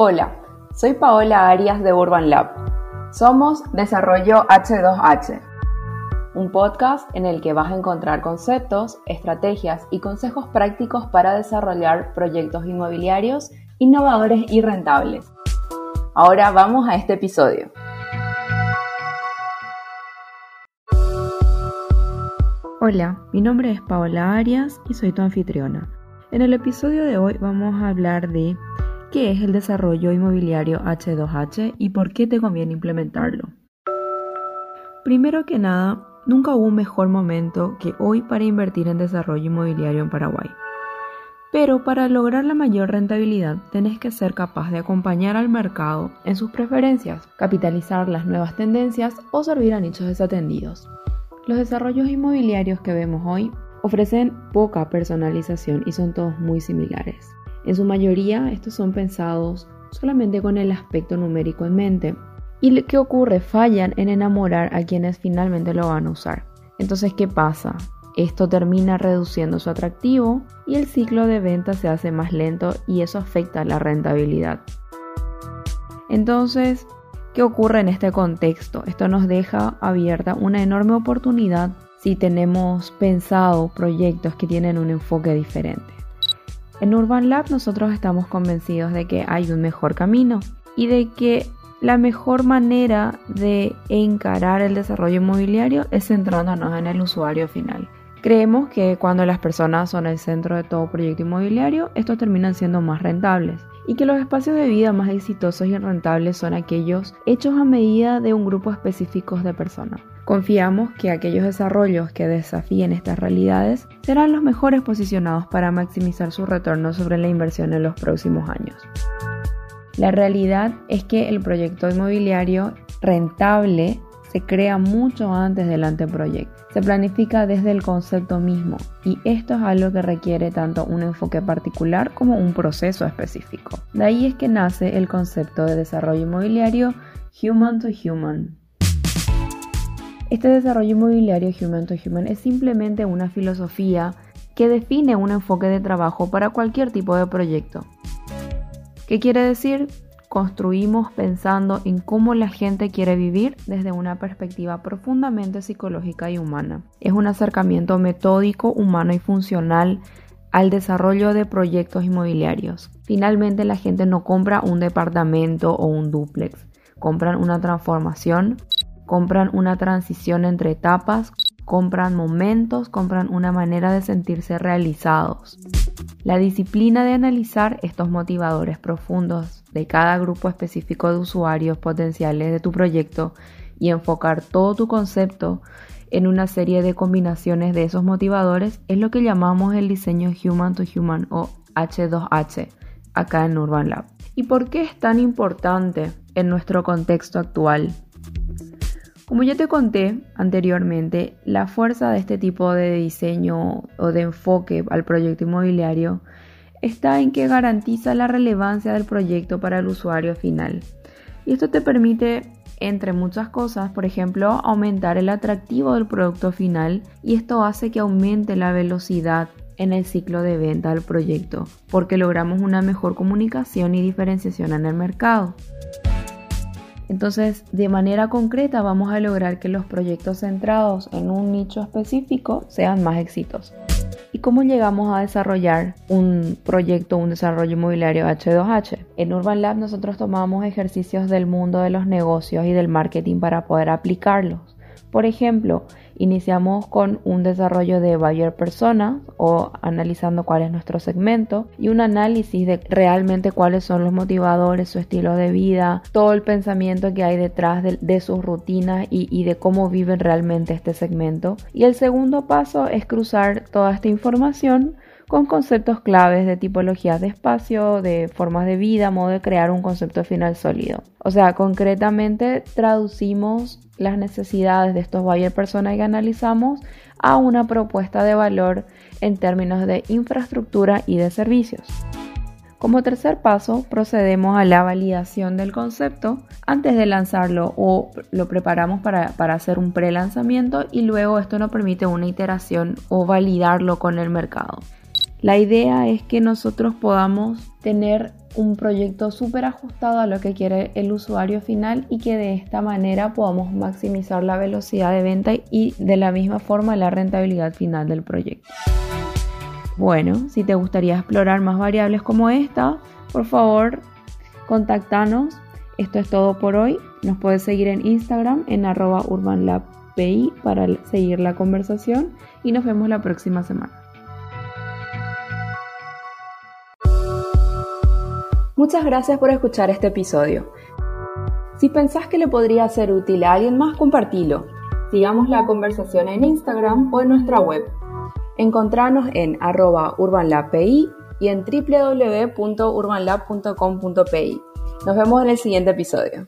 Hola, soy Paola Arias de Urban Lab. Somos Desarrollo H2H, un podcast en el que vas a encontrar conceptos, estrategias y consejos prácticos para desarrollar proyectos inmobiliarios innovadores y rentables. Ahora vamos a este episodio. Hola, mi nombre es Paola Arias y soy tu anfitriona. En el episodio de hoy vamos a hablar de qué es el desarrollo inmobiliario H2H y por qué te conviene implementarlo. Primero que nada, nunca hubo un mejor momento que hoy para invertir en desarrollo inmobiliario en Paraguay. Pero para lograr la mayor rentabilidad tenés que ser capaz de acompañar al mercado en sus preferencias, capitalizar las nuevas tendencias o servir a nichos desatendidos. Los desarrollos inmobiliarios que vemos hoy ofrecen poca personalización y son todos muy similares. En su mayoría estos son pensados solamente con el aspecto numérico en mente. ¿Y qué ocurre? Fallan en enamorar a quienes finalmente lo van a usar. Entonces, ¿qué pasa? Esto termina reduciendo su atractivo y el ciclo de venta se hace más lento y eso afecta la rentabilidad. Entonces, ¿Qué ocurre en este contexto? Esto nos deja abierta una enorme oportunidad si tenemos pensado proyectos que tienen un enfoque diferente. En Urban Lab nosotros estamos convencidos de que hay un mejor camino y de que la mejor manera de encarar el desarrollo inmobiliario es centrándonos en el usuario final. Creemos que cuando las personas son el centro de todo proyecto inmobiliario, estos terminan siendo más rentables y que los espacios de vida más exitosos y rentables son aquellos hechos a medida de un grupo específico de personas. Confiamos que aquellos desarrollos que desafíen estas realidades serán los mejores posicionados para maximizar su retorno sobre la inversión en los próximos años. La realidad es que el proyecto inmobiliario rentable se crea mucho antes del anteproyecto. Se planifica desde el concepto mismo y esto es algo que requiere tanto un enfoque particular como un proceso específico. De ahí es que nace el concepto de desarrollo inmobiliario Human to Human. Este desarrollo inmobiliario Human to Human es simplemente una filosofía que define un enfoque de trabajo para cualquier tipo de proyecto. ¿Qué quiere decir? Construimos pensando en cómo la gente quiere vivir desde una perspectiva profundamente psicológica y humana. Es un acercamiento metódico, humano y funcional al desarrollo de proyectos inmobiliarios. Finalmente la gente no compra un departamento o un dúplex, compran una transformación, compran una transición entre etapas, compran momentos, compran una manera de sentirse realizados. La disciplina de analizar estos motivadores profundos de cada grupo específico de usuarios potenciales de tu proyecto y enfocar todo tu concepto en una serie de combinaciones de esos motivadores es lo que llamamos el diseño Human to Human o H2H acá en Urban Lab. ¿Y por qué es tan importante en nuestro contexto actual? Como ya te conté anteriormente, la fuerza de este tipo de diseño o de enfoque al proyecto inmobiliario está en que garantiza la relevancia del proyecto para el usuario final. Y esto te permite, entre muchas cosas, por ejemplo, aumentar el atractivo del producto final y esto hace que aumente la velocidad en el ciclo de venta del proyecto, porque logramos una mejor comunicación y diferenciación en el mercado. Entonces, de manera concreta vamos a lograr que los proyectos centrados en un nicho específico sean más exitosos. ¿Y cómo llegamos a desarrollar un proyecto, un desarrollo inmobiliario H2H? En Urban Lab nosotros tomamos ejercicios del mundo de los negocios y del marketing para poder aplicarlos. Por ejemplo, iniciamos con un desarrollo de buyer persona o analizando cuál es nuestro segmento y un análisis de realmente cuáles son los motivadores, su estilo de vida, todo el pensamiento que hay detrás de, sus rutinas y, y de cómo viven realmente este segmento. Y el segundo paso es cruzar toda esta información con conceptos claves de tipologías de espacio, de formas de vida, modo de crear un concepto final sólido. O sea, concretamente traducimos las necesidades de estos buyer personas que analizamos a una propuesta de valor en términos de infraestructura y de servicios. Como tercer paso, procedemos a la validación del concepto antes de lanzarlo o lo preparamos para, para hacer un pre-lanzamiento y luego esto nos permite una iteración o validarlo con el mercado. La idea es que nosotros podamos tener un proyecto súper ajustado a lo que quiere el usuario final y que de esta manera podamos maximizar la velocidad de venta y de la misma forma la rentabilidad final del proyecto. Bueno, si te gustaría explorar más variables como esta, por favor, contáctanos. Esto es todo por hoy. Nos puedes seguir en Instagram en arroba urbanlabpi para seguir la conversación y nos vemos la próxima semana. Muchas gracias por escuchar este episodio. Si pensás que le podría ser útil a alguien más, compartilo. Sigamos la conversación en Instagram o en nuestra web. Encontranos en arroba urbanlabpi y en www.urbanlab.com.pi. Nos vemos en el siguiente episodio.